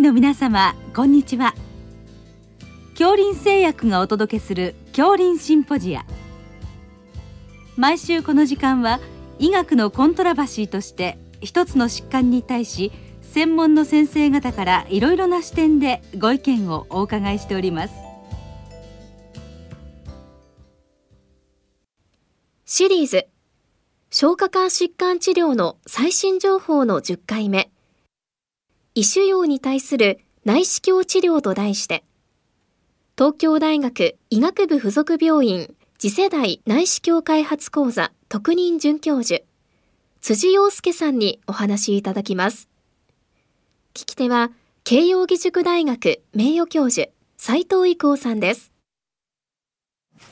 医の皆様こんにちは。恐林製薬がお届けする恐林シンポジア。毎週この時間は医学のコントラバシーとして一つの疾患に対し専門の先生方からいろいろな視点でご意見をお伺いしております。シリーズ消化管疾患治療の最新情報の10回目。異種用に対する内視鏡治療と題して、東京大学医学部附属病院次世代内視鏡開発講座特任准教授、辻洋介さんにお話いただきます。聞き手は、慶應義塾大学名誉教授、斉藤育夫さんです。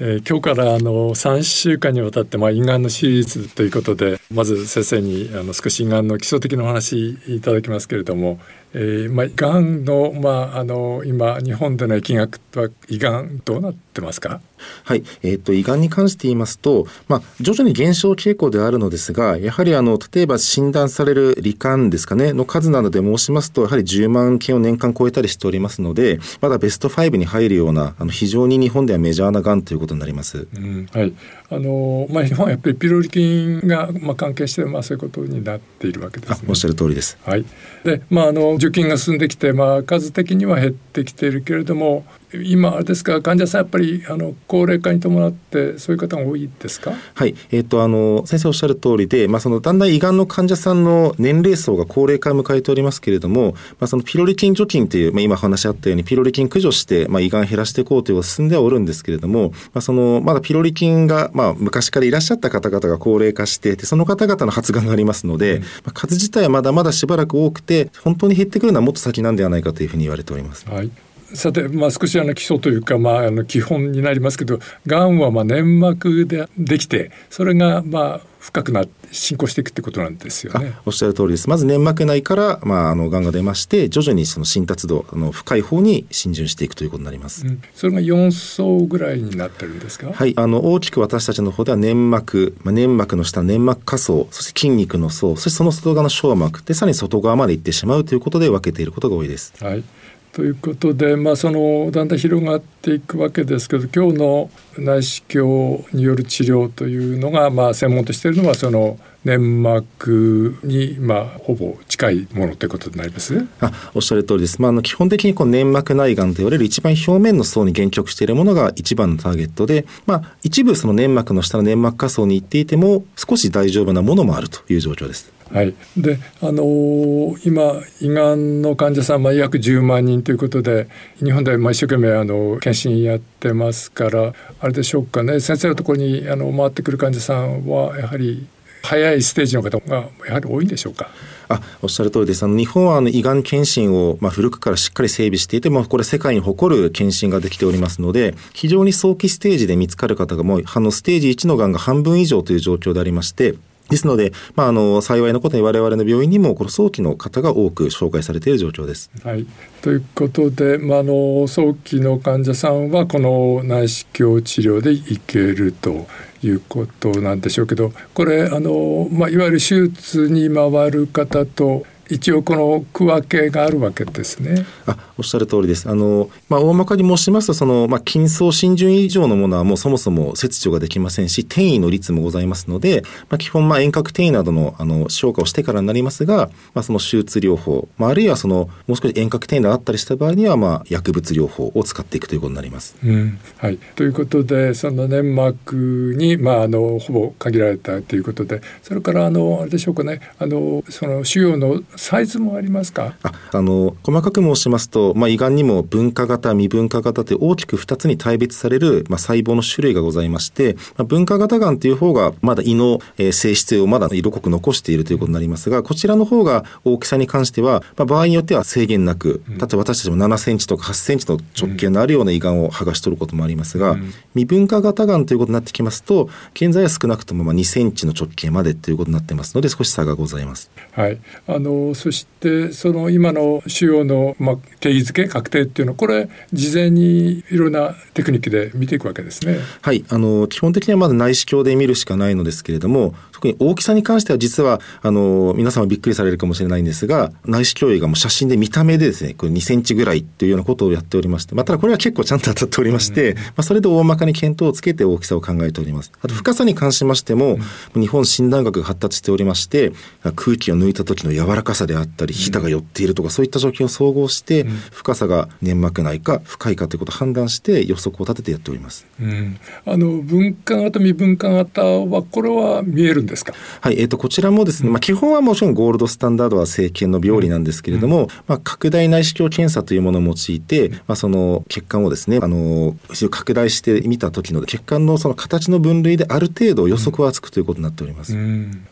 えー、今日からあの3週間にわたってまあ胃がんの手術ということでまず先生にあの少し胃がんの基礎的なお話いただきますけれども、えー、まあがんのまああの今日本での疫学は胃がんどうなってますか？はい、えっ、ー、と胃がんに関して言いますと、まあ徐々に減少傾向であるのですが、やはりあの例えば診断される罹患ですかねの数などで申しますとやはり10万件を年間超えたりしておりますので、まだベスト5に入るようなあの非常に日本ではメジャーながんということになります。うん、はい。あのまあ日本はやっぱりピロリ菌がまあ関係してまあそういうことになっているわけです、ね、おっしゃる通りです。はい。でまああの受菌が進んできてまあ数的には減ってきているけれども今あれですか？患者さんやっぱりあの高齢化に伴ってそういう方が多いですか？はい。えっ、ー、とあの先生おっしゃる通りで、まあ、そのだんだん胃がんの患者さんの年齢層が高齢化を迎えておりますけれども、まあ、そのピロリ菌除菌という、まあ、今話し合ったようにピロリ菌駆除して、まあ、胃がん減らしていこうという進んではおるんですけれども、まあ、そのまだピロリ菌が、まあ、昔からいらっしゃった方々が高齢化してでその方々の発がんがありますので、うん、まあ、数自体はまだまだしばらく多くて本当に減ってくるのはもっと先なんではないかというふうに言われております。はいさて、まあ、少しあの基礎というか、まあ、あの基本になりますけどがんはまあ粘膜でできてそれがまあ深くなって進行していくってことなんですよね。おっしゃる通りです。まず粘膜内から、まあ、あの、癌が出まして、徐々にその浸達度、あの、深い方に浸潤していくということになります。うん、それが4層ぐらいになってるんですか？はい。あの、大きく私たちの方では粘膜、まあ、粘膜の下、粘膜下層、そして筋肉の層、そしてその外側の小膜、で、さらに外側まで行ってしまうということで分けていることが多いです。はい。ということで、まあ、そのだんだん広がっていくわけですけど今日の内視鏡による治療というのが、まあ、専門としているのはその粘膜に、まあ、ほぼ近いものということになります？あおっしゃる通りです、まあ、あの基本的にこう粘膜内がんと言われる一番表面の層に限局しているものが一番のターゲットで、まあ、一部その粘膜の下の粘膜下層に行っていても少し大丈夫なものもあるという状況です。はい、であのー、今胃がんの患者さん、まあ、約10万人ということで日本でまあ一生懸命あの検診やってますからあれでしょうかね。先生のところにあの回ってくる患者さんはやはり早いステージの方がやはり多いんでしょうか？あおっしゃる通りです。あの日本はあの胃がん検診をまあ古くからしっかり整備していて、まあ、これ世界に誇る検診ができておりますので、非常に早期ステージで見つかる方がもうあのステージ1のがんが半分以上という状況でありまして、ですので、まあ、あの幸いのことに我々の病院にもこの早期の方が多く紹介されている状況です。はい、ということで、まあ、の早期の患者さんはこの内視鏡治療でいけるということなんでしょうけどこれあの、まあ、いわゆる手術に回る方と一応この区分けがあるわけですね。あおっしゃる通りです。あの、まあ、大まかに申しますと、その、まあ、筋層浸潤以上のものはもうそもそも切除ができませんし、転移の率もございますので、まあ、基本、まあ、遠隔転移などの、あの、消化をしてからになりますが、まあ、その手術療法、まあ、あるいはその、もう少し遠隔転移があったりした場合には、まあ、薬物療法を使っていくということになります。うん、はい。ということで、その粘膜に、まあ、あの、ほぼ限られたということで、それから、あの、あれでしょうかね、あの、その腫瘍のサイズもありますか？ああの細かく申しますと、まあ、胃がんにも分化型未分化型という大きく2つに大別される、まあ、細胞の種類がございまして、まあ、分化型がんという方がまだ胃の、えー、性質をまだ色濃く残しているということになりますがこちらの方が大きさに関しては、まあ、場合によっては制限なく、例えば私たちも7センチとか8センチの直径のあるような胃がんを剥がし取ることもありますが、うん、未分化型がんということになってきますと現在は少なくともまあ2センチの直径までということになってますので少し差がございます。はい、あののそしてその今の腫瘍の、まあ、定義づけ確定っていうのはこれ事前にいろんなテクニックで見ていくわけですね。はいあの基本的にはまず内視鏡で見るしかないのですけれども特に大きさに関しては実はあの皆様びっくりされるかもしれないんですが内視鏡医がもう写真で見た目でですねこれ2センチぐらいというようなことをやっておりまして、まあ、ただこれは結構ちゃんと当たっておりまして、うん、まあ、それで大まかに見当をつけて大きさを考えております。あと深さに関しましても、うん、日本診断学が発達しておりまして空気を抜いた時の柔らかさであったりひだが寄っているとかそういった条件を総合して、深さが粘膜内か深いかということを判断して予測を立ててやっております。うん、あの分化型未分化型はこれは見えるんですか？はい、えっ、ー、とこちらもですね、まあ基本はもちろんゴールドスタンダードは生検の病理なんですけれども、まあ拡大内視鏡検査というものを用いて、まあその血管をですね、あの拡大して見た時の血管のその形の分類である程度予測はつくということになっております。わ、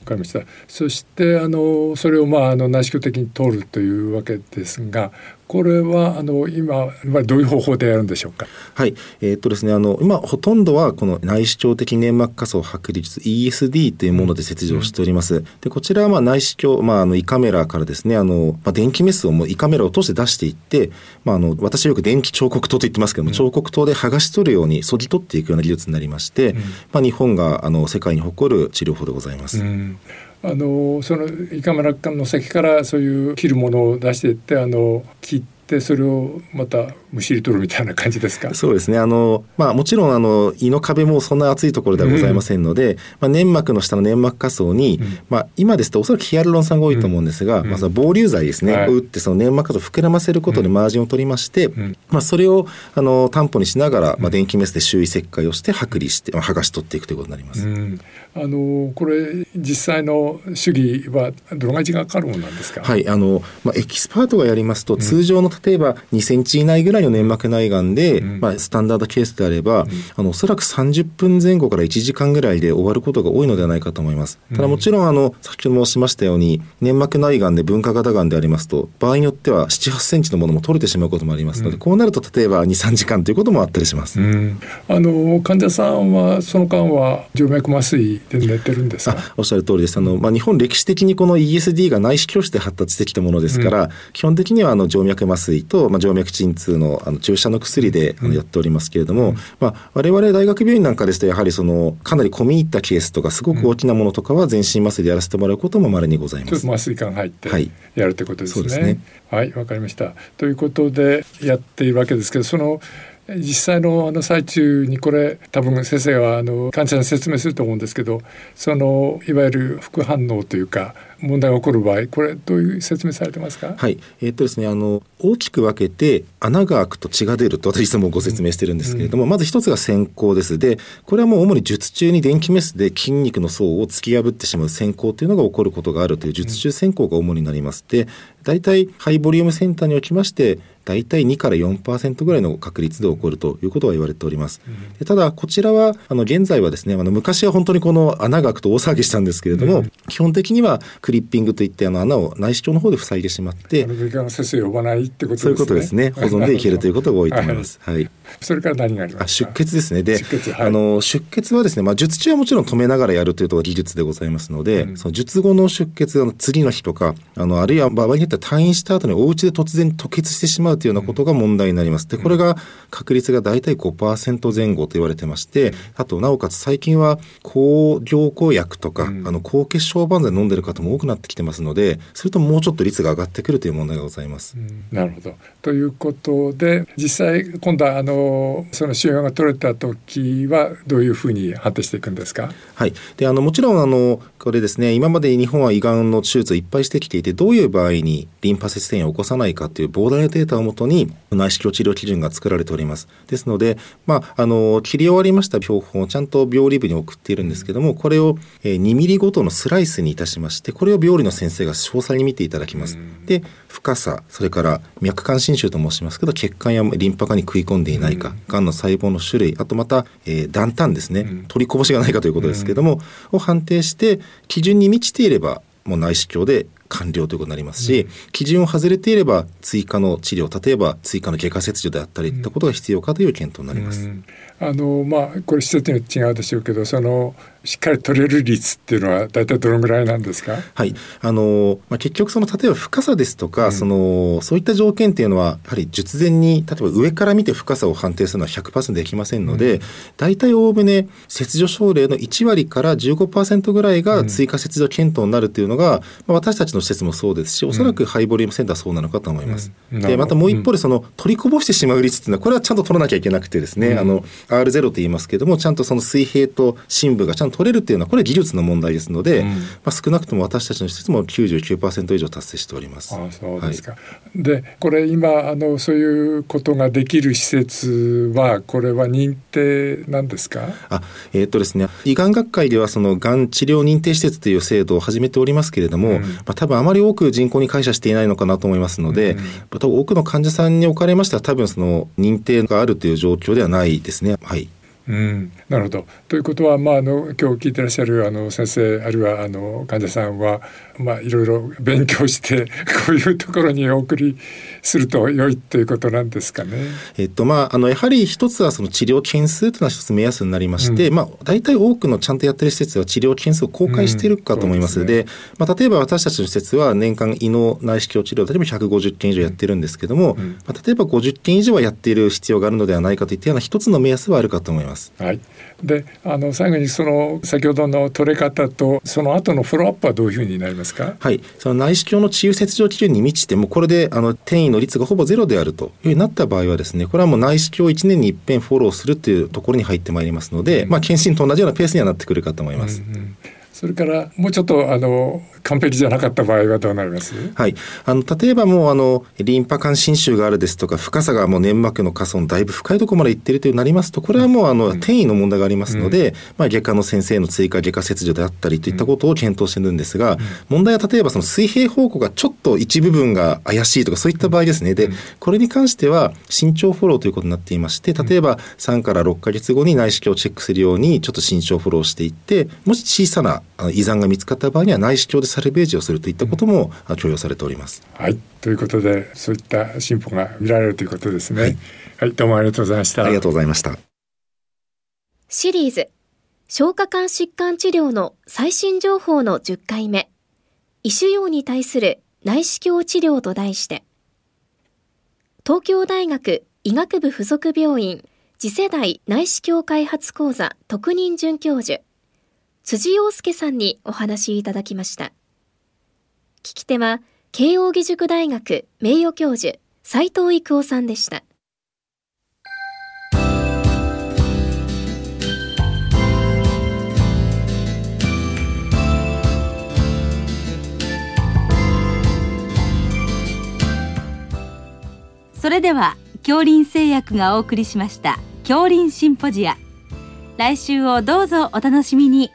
かりました。そしてあのそれをまああの内視鏡的に通るというわけですが、これはあの今どういう方法でやるんでしょうか？はい、えー、っとですねあの今ほとんどはこの内視鏡的粘膜下層剥離術 ESD というもので切除をしております。うん、でこちらはまあ内視鏡まああの胃カメラからですねあのまあ電気メスをもう胃カメラを通して出していって、まああの私よく電気彫刻刀と言ってますけども、うん、彫刻刀で剥がし取るように削ぎ取っていくような技術になりまして、うん、まあ日本があの世界に誇る治療法でございます。あのその胃カメラの先からそういう切るものを出していってあの切ってそれをまたむしり取るみたいな感じですか？そうですね。あの、まあ、もちろんあの胃の壁もそんな厚いところではございませんので、うん、まあ、粘膜の下の粘膜下層に、うん、まあ、今ですとおそらくヒアルロン酸が多いと思うんですが、うん、まあ、その防流剤ですね、はい、を打ってその粘膜下層を膨らませることでマージンを取りまして、まあ、それをあの担保にしながら、まあ、電気メスで周囲切開をして剥離して、まあ、剥がし取っていくということになります。あのこれ実際の主義はどのぐらい時間かかるものなんですか？はい、あのまあエキスパートがやりますと、通常の例えば2センチ以内ぐらいの粘膜内がんで、うん、まあスタンダードケースであれば、うん、あのおそらく30分前後から1時間ぐらいで終わることが多いのではないかと思います。ただもちろんあの先ほど申しましたように粘膜内がんで分化型がんでありますと場合によっては7、8センチのものも取れてしまうこともありますので、こうなると例えば2、3時間ということもあったりします。あの患者さんはその間は静脈麻酔で寝てるんですか？おっしゃる通りです。あの、まあ、日本歴史的にこの ESD が内視鏡室で発達してきたものですから、うん、基本的にはあの静脈麻酔と、まあ、静脈鎮痛のあの注射の薬であのやっておりますけれども、うん、まあ、我々大学病院なんかですとやはりそのかなり込み入ったケースとかすごく大きなものとかは全身麻酔でやらせてもらうことも稀にございます。麻酔管入ってやるってことですね。はい、そうですねはいわかりました。ということでやっているわけですけどその実際のあの最中にこれ多分先生はあの患者さんに説明すると思うんですけどそのいわゆる副反応というか問題が起こる場合これどういう説明されてますか？はい。えー、っとですねあの大きく分けて穴が開くと血が出ると私いつもご説明してるんですけれども、うん、まず一つが先行です。でこれはもう主に術中に電気メスで筋肉の層を突き破ってしまう先行というのが起こることがあるという術中先行が主になります。で大体ハイボリュームセンターにおきまして大体2から4%ぐらいの確率で起こるということは言われております。でただこちらはあの現在はですねあの昔は本当にこの穴が開くと大騒ぎしたんですけれども、うん、基本的にはクリッピングといってあの穴を内視鏡の方で塞いでしまって先生呼ばないってことね。そういうことですね。保存でいけるということが多いと思います。はい。それから何があります出血ですね。で、出血,、はい、あの出血はですね、まあ術中はもちろん止めながらやるというと技術でございますので、うん、その術後の出血あの次の日とかあのあるいは場合によっては退院した後にお家で突然吐血してしまうというようなことが問題になります。で、これが確率が大体5%前後と言われてまして、あとなおかつ最近は抗凝固薬とか、うん、あの抗血小板剤飲んでる方も多くなってきてますので、それともうちょっと率が上がってくるという問題がございます。うん、なるほど。ということで実際今度はあのその腫瘍が取れた時はどういうふうに判定していくんですか？はい。であのもちろんあのこれですね今まで日本は胃がんの手術をいっぱいしてきていてどういう場合にリンパ節転移を起こさないかという膨大なデータをもとに内視鏡治療基準が作られております。ですので、まあ、あの切り終わりました標本をちゃんと病理部に送っているんですけどもこれを2ミリごとのスライスにいたしましてこれを病理の先生が詳細に見ていただきます。で深さそれから脈管侵襲と申しますけど血管やリンパ管に食い込んでいないか、がんの細胞の種類あとまた、えー、断端ですね、取りこぼしがないかということですけども、を判定して基準に満ちていればもう内視鏡で完了ということになりますし、うん、基準を外れていれば追加の治療例えば追加の外科切除であったりといったことが必要かという検討になります。うん。あのまあこれ施設によって違うでしょうけどそのしっかり取れる率っていうのは大体どのぐらいなんですか？はい。あの、まあ、結局その例えば深さですとか、うん、そのそういった条件っていうのはやはり術前に例えば上から見て深さを判定するのは100%できませんので、うん、大体おおむね切除症例の1割から15%ぐらいが追加切除検討になるというのが、うん、まあ、私たちの施設もそうですしおそらくハイボリュームセンターはそうなのかと思います。でまたもう一方でその取りこぼしてしまう率っていうのはこれはちゃんと取らなきゃいけなくてですね、あの R0 と言いますけどもちゃんとその水平と深部がちゃんと取れるっていうのはこれ技術の問題ですので、うん、まあ、少なくとも私たちの施設も99%以上達成しております。あそうですか、はい、でこれ今あのそういうことができる施設はこれは認定なんですか？あえー、っとですね胃がん学会ではそのがん治療認定施設という制度を始めておりますけれども、うん、まあ、多分あまり多く人口に感謝していないのかなと思いますので、うん、多分多くの患者さんにおかれましては多分その認定があるという状況ではないですね。はいうん、なるほど。ということは、まあ、あの今日聞いてらっしゃるあの先生あるいはあの患者さんは、まあ、いろいろ勉強してこういうところにお送りすると良いということなんですかね。えっとまあ、あのやはり一つはその治療件数というのは一つ目安になりまして、うん、まあ、大体多くのちゃんとやってる施設は治療件数を公開しているかと思いますのでうんでね、まあ、例えば私たちの施設は年間胃の内視鏡治療例えば150件以上やってるんですけども、うん、まあ、例えば50件以上はやっている必要があるのではないかといったような一つの目安はあるかと思います。はい、であの最後にその先ほどの取れ方とその後のフォローアップはどういうふうになりますか？はい。その内視鏡の治癒切除基準に満ちてもこれであの転移の率がほぼゼロであるというふうになった場合はですねこれはもう内視鏡1年に一遍フォローするというところに入ってまいりますので、うん、まあ検診と同じようなペースにはなってくるかと思います。うんうんそれからもうちょっとあの完璧じゃなかった場合はどうなります？はい。あの例えばもうあのリンパ管侵襲があるですとか深さがもう粘膜の下層のだいぶ深いところまでいっているというなりますとこれはもうあの、転移の問題がありますので、うん、まあ、外科の先生の追加外科切除であったりといったことを検討してるんですが、うん、問題は例えばその水平方向がちょっと一部分が怪しいとかそういった場合ですね。でこれに関しては慎重フォローということになっていまして例えば3から6か月後に内視鏡をチェックするようにちょっと慎重フォローしていってもし小さな胃残が見つかった場合には内視鏡でサルベージをするといったことも許容されております。はいということでそういった進歩が見られるということですね。はい、はい、どうもありがとうございました。ありがとうございました。シリーズ消化管疾患治療の最新情報の10回目胃腫瘍に対する内視鏡治療と題して東京大学医学部附属病院次世代内視鏡開発講座特任准教授辻洋介さんにお話いただきました。聞き手は、慶應義塾大学名誉教授、斉藤育夫さんでした。それでは恐林製薬がお送りしました恐林シンポジア来週をどうぞお楽しみに